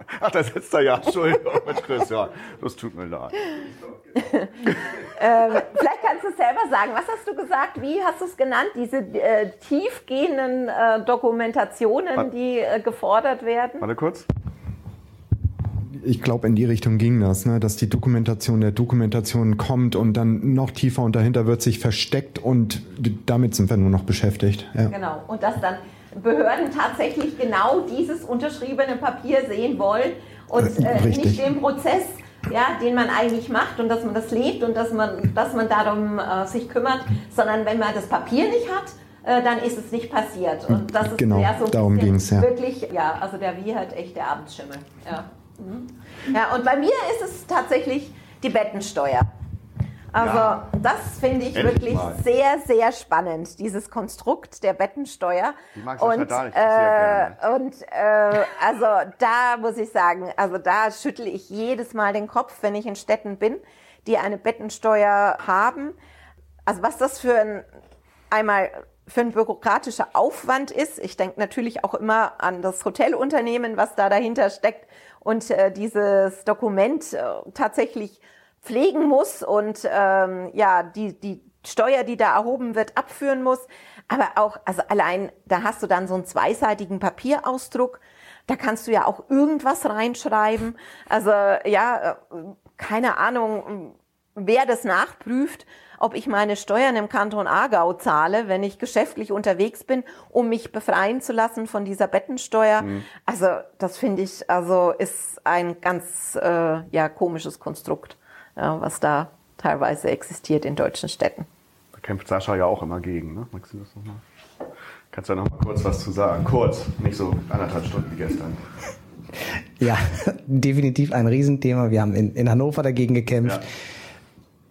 Ach, da sitzt er ja. Entschuldigung, mit Chris. Ja, das tut mir leid. ähm, vielleicht kannst du es selber sagen. Was hast du gesagt? Wie hast du es genannt? Diese äh, tiefgehenden äh, Dokumentationen, Warte. die äh, gefordert werden? Warte kurz. Ich glaube, in die Richtung ging das, ne? dass die Dokumentation der Dokumentation kommt und dann noch tiefer und dahinter wird sich versteckt und damit sind wir nur noch beschäftigt. Ja. Genau. Und dass dann Behörden tatsächlich genau dieses unterschriebene Papier sehen wollen und Äh, nicht den Prozess, ja, den man eigentlich macht und dass man das lebt und dass man, dass man darum äh, sich kümmert, sondern wenn man das Papier nicht hat, äh, dann ist es nicht passiert. Und das ist Genau, ja so darum ging's, ja. wirklich, ja, also der Wie hat echt der Abendschimmel. Ja. Mhm. ja, und bei mir ist es tatsächlich die Bettensteuer. Also Ja. das finde ich Endlich wirklich mal. sehr, sehr spannend, dieses Konstrukt der Bettensteuer. Die mag und sehr äh, und äh, also da muss ich sagen, also da schüttle ich jedes Mal den Kopf, wenn ich in Städten bin, die eine Bettensteuer haben. Also was das für ein einmal für ein bürokratischer Aufwand ist. Ich denke natürlich auch immer an das Hotelunternehmen, was da dahinter steckt und äh, dieses Dokument äh, tatsächlich pflegen muss und ähm, ja die die Steuer, die da erhoben wird, abführen muss. Aber auch also allein da hast du dann so einen zweiseitigen Papierausdruck. Da kannst du ja auch irgendwas reinschreiben. Also ja, äh, keine Ahnung, wer das nachprüft, ob ich meine Steuern im Kanton Aargau zahle, wenn ich geschäftlich unterwegs bin, um mich befreien zu lassen von dieser Bettensteuer. Also das finde ich, also ist ein ganz äh, ja komisches Konstrukt, was da teilweise existiert in deutschen Städten. Da kämpft Sascha ja auch immer gegen. Ne? Magst du das nochmal? Kannst du da noch mal kurz was zu sagen? Kurz, nicht so anderthalb Stunden wie gestern. Ja, definitiv ein Riesenthema. Wir haben in, in Hannover dagegen gekämpft. Ja.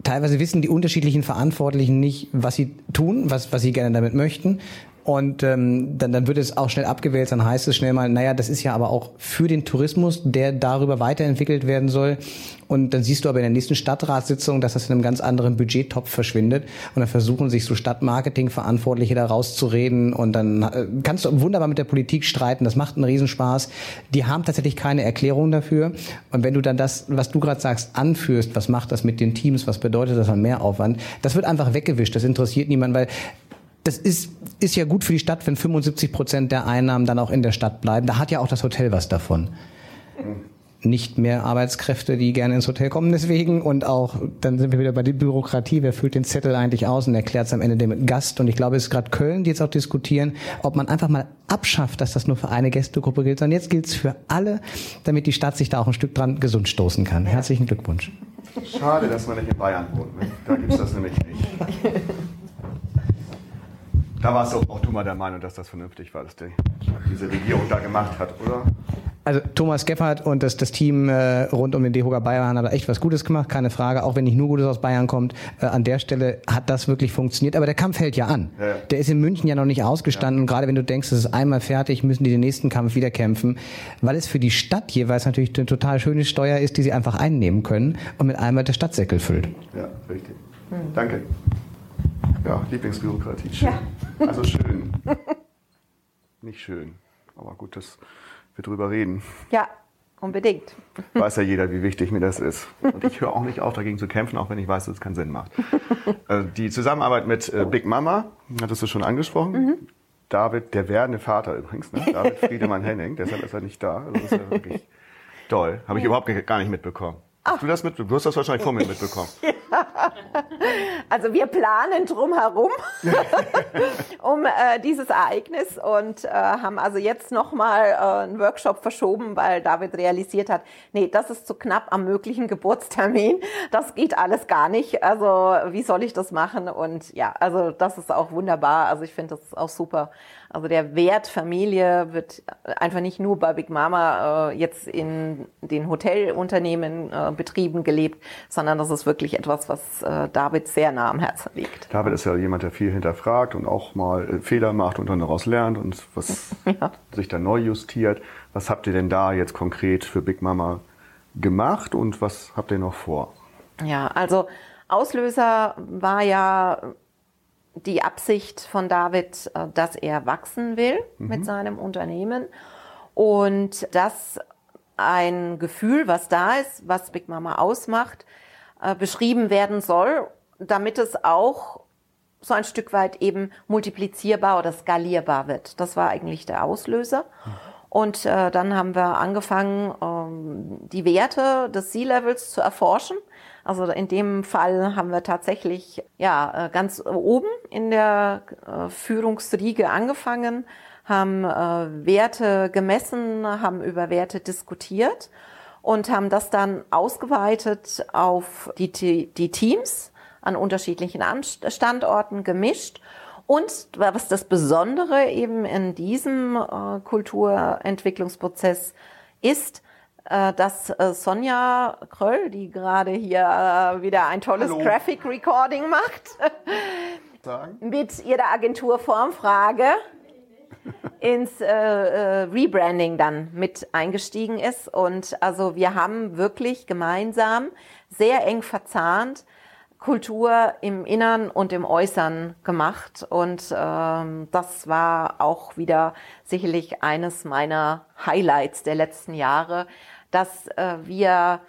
Teilweise wissen die unterschiedlichen Verantwortlichen nicht, was sie tun, was, was sie gerne damit möchten. Und ähm, dann, dann wird es auch schnell abgewählt, dann heißt es schnell mal, naja, das ist ja aber auch für den Tourismus, der darüber weiterentwickelt werden soll. Und dann siehst du aber in der nächsten Stadtratssitzung, dass das in einem ganz anderen Budgettopf verschwindet. Und dann versuchen sich so Stadtmarketing-Verantwortliche da rauszureden. Und dann äh, kannst du wunderbar mit der Politik streiten. Das macht einen Riesenspaß. Die haben tatsächlich keine Erklärung dafür. Und wenn du dann das, was du gerade sagst, anführst, was macht das mit den Teams, was bedeutet das an Mehraufwand, das wird einfach weggewischt. Das interessiert niemanden, weil das ist, ist ja gut für die Stadt, wenn 75 Prozent der Einnahmen dann auch in der Stadt bleiben. Da hat ja auch das Hotel was davon. Nicht mehr Arbeitskräfte, die gerne ins Hotel kommen, deswegen. Und auch, dann sind wir wieder bei der Bürokratie. Wer füllt den Zettel eigentlich aus und erklärt es am Ende dem Gast? Und ich glaube, es ist gerade Köln, die jetzt auch diskutieren, ob man einfach mal abschafft, dass das nur für eine Gästegruppe gilt, sondern jetzt gilt es für alle, damit die Stadt sich da auch ein Stück dran gesund stoßen kann. Herzlichen Glückwunsch. Schade, dass man nicht in Bayern wohnt. Da gibt es das nämlich nicht. Da warst doch auch du mal der Meinung, dass das vernünftig war, was die, diese Regierung da gemacht hat, oder? Also Thomas Gebhardt und das, das Team äh, rund um den DEHOGA Bayern haben da echt was Gutes gemacht, keine Frage. Auch wenn nicht nur Gutes aus Bayern kommt, äh, an der Stelle hat das wirklich funktioniert. Aber der Kampf hält ja an. Ja, ja. Der ist in München ja noch nicht ausgestanden. Und gerade wenn du denkst, es ist einmal fertig, müssen die den nächsten Kampf wieder kämpfen. Weil es für die Stadt jeweils natürlich eine total schöne Steuer ist, die sie einfach einnehmen können und mit einmal der Stadtsäckel füllt. Ja, richtig. Danke. Ja, Lieblingsbürokratie. Schön. Also schön. Nicht schön. Aber gut, dass wir drüber reden. Ja, unbedingt. Weiß ja jeder, wie wichtig mir das ist. Und ich höre auch nicht auf, dagegen zu kämpfen, auch wenn ich weiß, dass es keinen Sinn macht. Äh, Die Zusammenarbeit mit äh, Big Mama, hattest du schon angesprochen. David, der werdende Vater übrigens, ne? David Friedemann Henning, deshalb ist er nicht da. Also das ist ja wirklich toll. Habe ich überhaupt gar nicht mitbekommen. Hast du das mit? Du hast das wahrscheinlich vor mir mitbekommen. Also wir planen drum herum um äh, dieses Ereignis und äh, haben also jetzt nochmal äh, einen Workshop verschoben, weil David realisiert hat, nee, das ist zu knapp am möglichen Geburtstermin. Das geht alles gar nicht. Also wie soll ich das machen? Und ja, also das ist auch wunderbar. Also ich finde das auch super. Also der Wert Familie wird einfach nicht nur bei Big Mama äh, jetzt in den Hotelunternehmen äh, Betrieben gelebt, sondern das ist wirklich etwas, was äh, David sehr nah am Herzen liegt. David ist ja jemand, der viel hinterfragt und auch mal äh, Fehler macht und dann daraus lernt und was Ja. sich dann neu justiert. Was habt ihr denn da jetzt konkret für Big Mama gemacht und was habt ihr noch vor? Ja, also Auslöser war ja die Absicht von David, äh, dass er wachsen will mit seinem Unternehmen und dass ein Gefühl, was da ist, was Big Mama ausmacht, äh, beschrieben werden soll damit es auch so ein Stück weit eben multiplizierbar oder skalierbar wird. Das war eigentlich der Auslöser. Und äh, dann haben wir angefangen, ähm, die Werte des Sea-Levels zu erforschen. Also in dem Fall haben wir tatsächlich ja äh, ganz oben in der äh, Führungsriege angefangen, haben äh, Werte gemessen, haben über Werte diskutiert und haben das dann ausgeweitet auf die, die Teams an unterschiedlichen Standorten gemischt. Und was das Besondere eben in diesem Kulturentwicklungsprozess ist, dass äh, Sonja Kröll, die gerade hier äh, wieder ein tolles Hallo. Graphic Recording macht, mit ihrer Agentur Formfrage ins äh, äh, Rebranding dann mit eingestiegen ist. Und also wir haben wirklich gemeinsam sehr eng verzahnt Kultur im Innern und im Äußern gemacht. Und ähm, das war auch wieder sicherlich eines meiner Highlights der letzten Jahre, dass äh, wir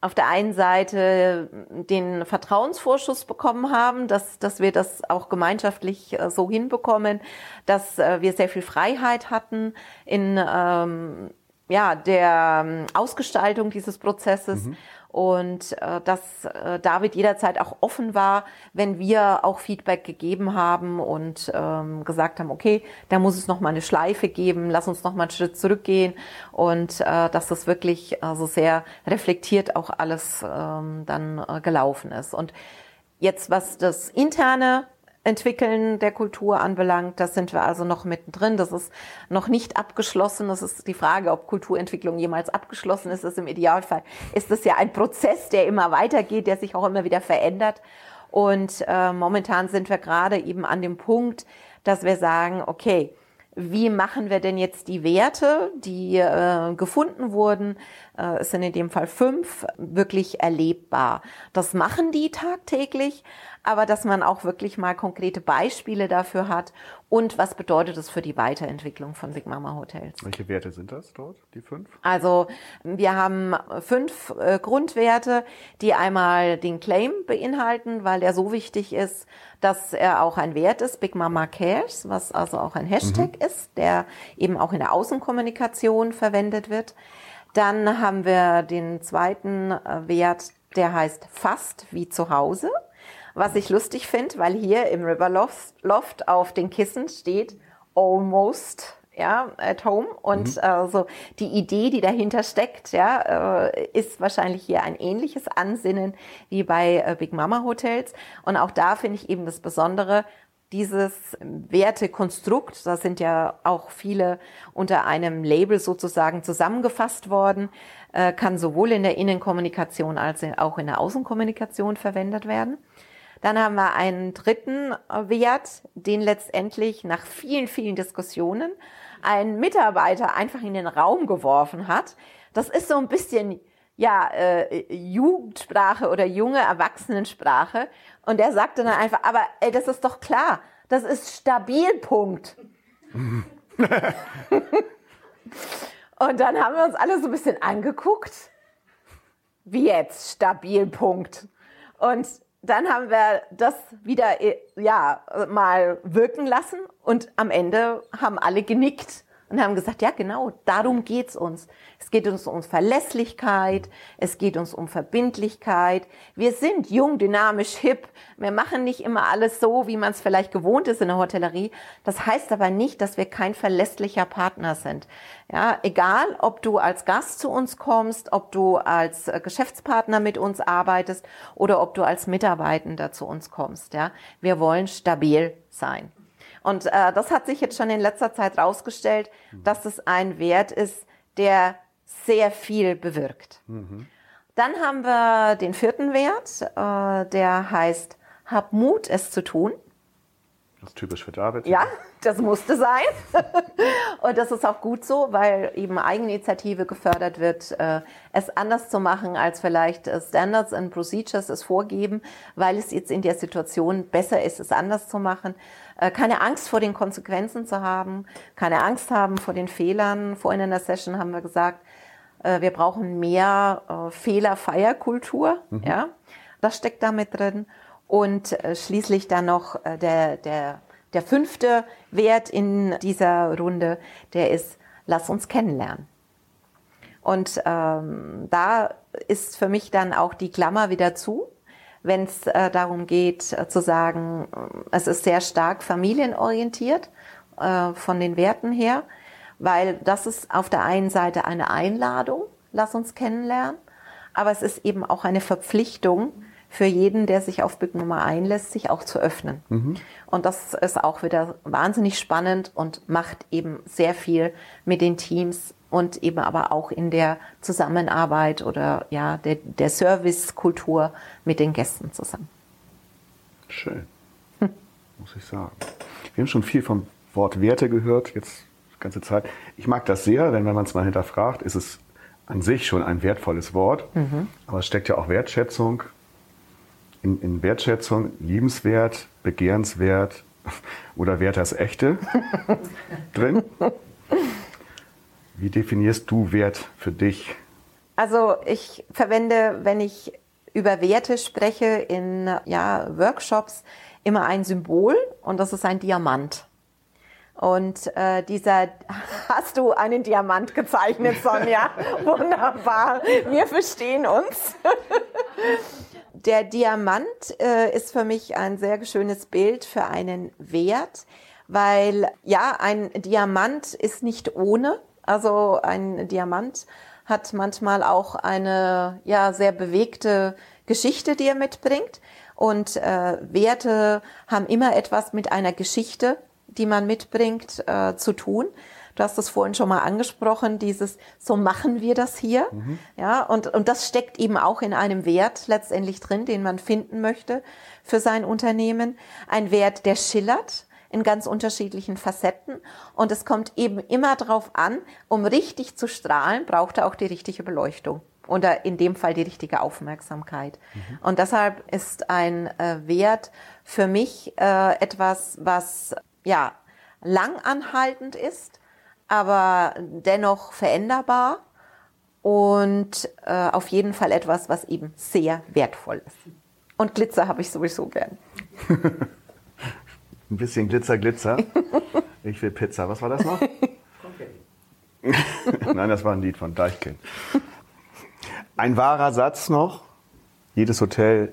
auf der einen Seite den Vertrauensvorschuss bekommen haben, dass, dass wir das auch gemeinschaftlich äh, so hinbekommen, dass äh, wir sehr viel Freiheit hatten in ähm, ja, der ähm, Ausgestaltung dieses Prozesses. Mhm und äh, dass äh, David jederzeit auch offen war, wenn wir auch Feedback gegeben haben und ähm, gesagt haben, okay, da muss es noch mal eine Schleife geben, lass uns noch mal einen Schritt zurückgehen und äh, dass das wirklich also sehr reflektiert auch alles ähm, dann äh, gelaufen ist. Und jetzt was das interne Entwickeln der Kultur anbelangt. Da sind wir also noch mittendrin. Das ist noch nicht abgeschlossen. Das ist die Frage, ob Kulturentwicklung jemals abgeschlossen ist. Das ist Im Idealfall ist das ja ein Prozess, der immer weitergeht, der sich auch immer wieder verändert. Und äh, momentan sind wir gerade eben an dem Punkt, dass wir sagen, okay, wie machen wir denn jetzt die Werte, die äh, gefunden wurden, äh, es sind in dem Fall fünf, wirklich erlebbar. Das machen die tagtäglich, aber dass man auch wirklich mal konkrete Beispiele dafür hat und was bedeutet das für die Weiterentwicklung von Big Mama Hotels. Welche Werte sind das dort, die fünf? Also wir haben fünf äh, Grundwerte, die einmal den Claim beinhalten, weil er so wichtig ist, dass er auch ein Wert ist, Big Mama Cares, was also auch ein Hashtag mhm. ist, der eben auch in der Außenkommunikation verwendet wird. Dann haben wir den zweiten äh, Wert, der heißt fast wie zu Hause was ich lustig finde, weil hier im River Loft auf den Kissen steht almost ja, at home. Und mhm. äh, so die Idee, die dahinter steckt, ja, äh, ist wahrscheinlich hier ein ähnliches Ansinnen wie bei äh, Big Mama Hotels. Und auch da finde ich eben das Besondere, dieses Wertekonstrukt, da sind ja auch viele unter einem Label sozusagen zusammengefasst worden, äh, kann sowohl in der Innenkommunikation als auch in der Außenkommunikation verwendet werden. Dann haben wir einen dritten äh, Wert, den letztendlich nach vielen, vielen Diskussionen ein Mitarbeiter einfach in den Raum geworfen hat. Das ist so ein bisschen ja, äh, Jugendsprache oder junge Erwachsenensprache. Und er sagte dann einfach, aber ey, das ist doch klar, das ist Stabilpunkt. Und dann haben wir uns alle so ein bisschen angeguckt. Wie jetzt Stabilpunkt? Und dann haben wir das wieder äh, ja mal wirken lassen und am Ende haben alle genickt und haben gesagt, ja genau, darum geht's uns. Es geht uns um Verlässlichkeit, es geht uns um Verbindlichkeit. Wir sind jung, dynamisch, hip. Wir machen nicht immer alles so, wie man es vielleicht gewohnt ist in der Hotellerie. Das heißt aber nicht, dass wir kein verlässlicher Partner sind. Ja, egal, ob du als Gast zu uns kommst, ob du als äh, Geschäftspartner mit uns arbeitest oder ob du als Mitarbeitender zu uns kommst. Ja, wir wollen stabil sein. Und äh, das hat sich jetzt schon in letzter Zeit herausgestellt, mhm. dass es ein Wert ist, der sehr viel bewirkt. Mhm. Dann haben wir den vierten Wert, äh, der heißt, hab Mut, es zu tun. Das ist typisch für David. Ja, das musste sein. und das ist auch gut so, weil eben Eigeninitiative gefördert wird, äh, es anders zu machen, als vielleicht äh, Standards and Procedures es vorgeben, weil es jetzt in der Situation besser ist, es anders zu machen. Äh, keine Angst vor den Konsequenzen zu haben, keine Angst haben vor den Fehlern. Vorhin in der Session haben wir gesagt, wir brauchen mehr Fehler-Feierkultur. Mhm. Ja, das steckt damit drin. Und äh, schließlich dann noch äh, der, der, der fünfte Wert in dieser Runde, der ist, lass uns kennenlernen. Und ähm, da ist für mich dann auch die Klammer wieder zu, wenn es äh, darum geht äh, zu sagen, es ist sehr stark familienorientiert äh, von den Werten her, weil das ist auf der einen Seite eine Einladung, lass uns kennenlernen, aber es ist eben auch eine Verpflichtung für jeden, der sich auf Big Nummer einlässt, sich auch zu öffnen. Mhm. Und das ist auch wieder wahnsinnig spannend und macht eben sehr viel mit den Teams und eben aber auch in der Zusammenarbeit oder ja, der, der Servicekultur mit den Gästen zusammen. Schön, hm. muss ich sagen. Wir haben schon viel vom Wort Werte gehört, jetzt die ganze Zeit. Ich mag das sehr, denn wenn man es mal hinterfragt, ist es an sich schon ein wertvolles Wort, mhm. aber es steckt ja auch Wertschätzung in, in Wertschätzung, liebenswert, begehrenswert oder Wert das Echte drin. Wie definierst du Wert für dich? Also ich verwende, wenn ich über Werte spreche in ja, Workshops, immer ein Symbol und das ist ein Diamant. Und äh, dieser, hast du einen Diamant gezeichnet, Sonja? Wunderbar, wir verstehen uns. Der Diamant äh, ist für mich ein sehr schönes Bild für einen Wert, weil ja, ein Diamant ist nicht ohne. Also ein Diamant hat manchmal auch eine ja sehr bewegte Geschichte, die er mitbringt. Und äh, Werte haben immer etwas mit einer Geschichte, die man mitbringt, äh, zu tun. Du hast es vorhin schon mal angesprochen, dieses, so machen wir das hier. Mhm. Ja, und, und das steckt eben auch in einem Wert letztendlich drin, den man finden möchte für sein Unternehmen. Ein Wert, der schillert, in ganz unterschiedlichen Facetten. Und es kommt eben immer darauf an, um richtig zu strahlen, braucht er auch die richtige Beleuchtung oder in dem Fall die richtige Aufmerksamkeit. Mhm. Und deshalb ist ein äh, Wert für mich äh, etwas, was ja langanhaltend ist, aber dennoch veränderbar und äh, auf jeden Fall etwas, was eben sehr wertvoll ist. Und Glitzer habe ich sowieso gern. Ein bisschen Glitzer, Glitzer. Ich will Pizza. Was war das noch? Nein, das war ein Lied von Deichkind. Ein wahrer Satz noch. Jedes Hotel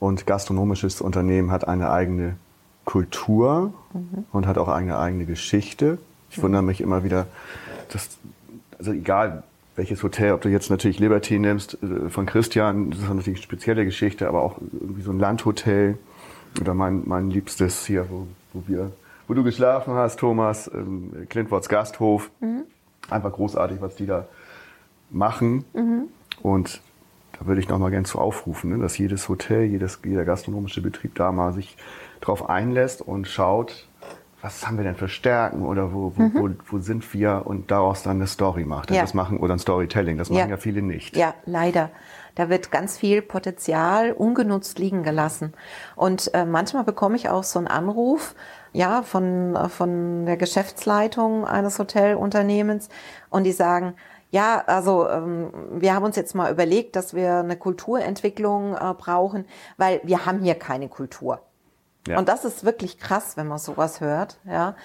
und gastronomisches Unternehmen hat eine eigene Kultur mhm. und hat auch eine eigene Geschichte. Ich wundere mich immer wieder, dass, also egal welches Hotel, ob du jetzt natürlich Liberty nimmst, äh, von Christian, das ist natürlich eine spezielle Geschichte, aber auch irgendwie so ein Landhotel oder mein, mein liebstes hier, wo, wo wir, wo du geschlafen hast, Thomas, ähm, Clintworts Gasthof. Mhm. Einfach großartig, was die da machen. Mhm. Und da würde ich noch mal gerne zu aufrufen, ne, dass jedes Hotel, jedes, jeder gastronomische Betrieb da mal sich drauf einlässt und schaut, was haben wir denn für Stärken oder wo, wo, mhm. wo, wo, sind wir und daraus dann eine Story macht. Ja. Das machen, oder ein Storytelling, das machen ja. ja viele nicht. Ja, leider. Da wird ganz viel Potenzial ungenutzt liegen gelassen. Und äh, manchmal bekomme ich auch so einen Anruf, ja, von, von der Geschäftsleitung eines Hotelunternehmens und die sagen, ja, also ähm, wir haben uns jetzt mal überlegt, dass wir eine Kulturentwicklung äh, brauchen, weil wir haben hier keine Kultur. Ja. Und das ist wirklich krass, wenn man sowas hört. Ja,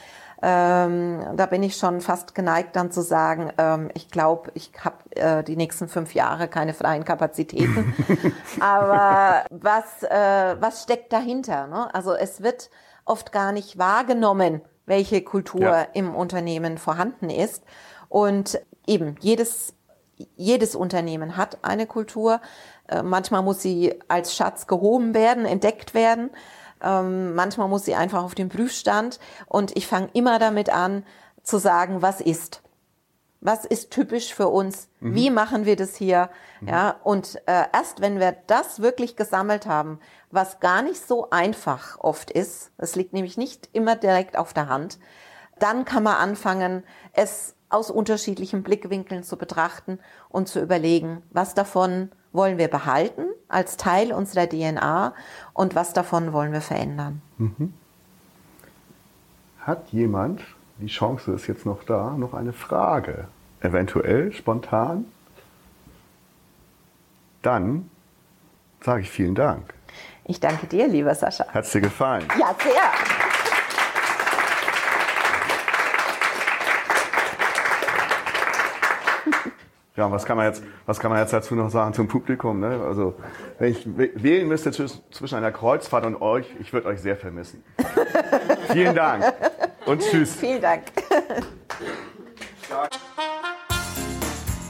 ähm, da bin ich schon fast geneigt, dann zu sagen, ähm, ich glaube, ich habe äh, die nächsten fünf Jahre keine freien Kapazitäten. Aber was äh, was steckt dahinter? Ne? Also es wird oft gar nicht wahrgenommen, welche Kultur ja. im Unternehmen vorhanden ist. Und eben jedes jedes Unternehmen hat eine Kultur. Äh, manchmal muss sie als Schatz gehoben werden, entdeckt werden. Ähm, manchmal muss sie einfach auf den Prüfstand und ich fange immer damit an zu sagen, was ist. Was ist typisch für uns? Mhm. Wie machen wir das hier? Mhm. Ja, und äh, erst wenn wir das wirklich gesammelt haben, was gar nicht so einfach oft ist, es liegt nämlich nicht immer direkt auf der Hand, dann kann man anfangen, es aus unterschiedlichen Blickwinkeln zu betrachten und zu überlegen, was davon wollen wir behalten als Teil unserer DNA und was davon wollen wir verändern. Mhm. Hat jemand, die Chance ist jetzt noch da, noch eine Frage? Eventuell, spontan? Dann sage ich vielen Dank. Ich danke dir, lieber Sascha. Hat es dir gefallen? Ja, sehr. Ja, was kann man jetzt, was kann man jetzt dazu noch sagen zum Publikum? Ne? Also, wenn ich wählen müsste zwischen einer Kreuzfahrt und euch, ich würde euch sehr vermissen. Vielen Dank und tschüss. Vielen Dank.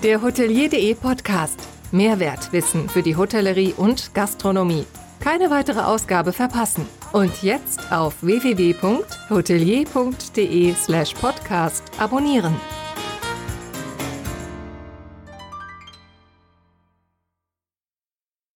Der Hotelier.de Podcast. Mehrwertwissen für die Hotellerie und Gastronomie. Keine weitere Ausgabe verpassen. Und jetzt auf www.hotelier.de slash podcast abonnieren.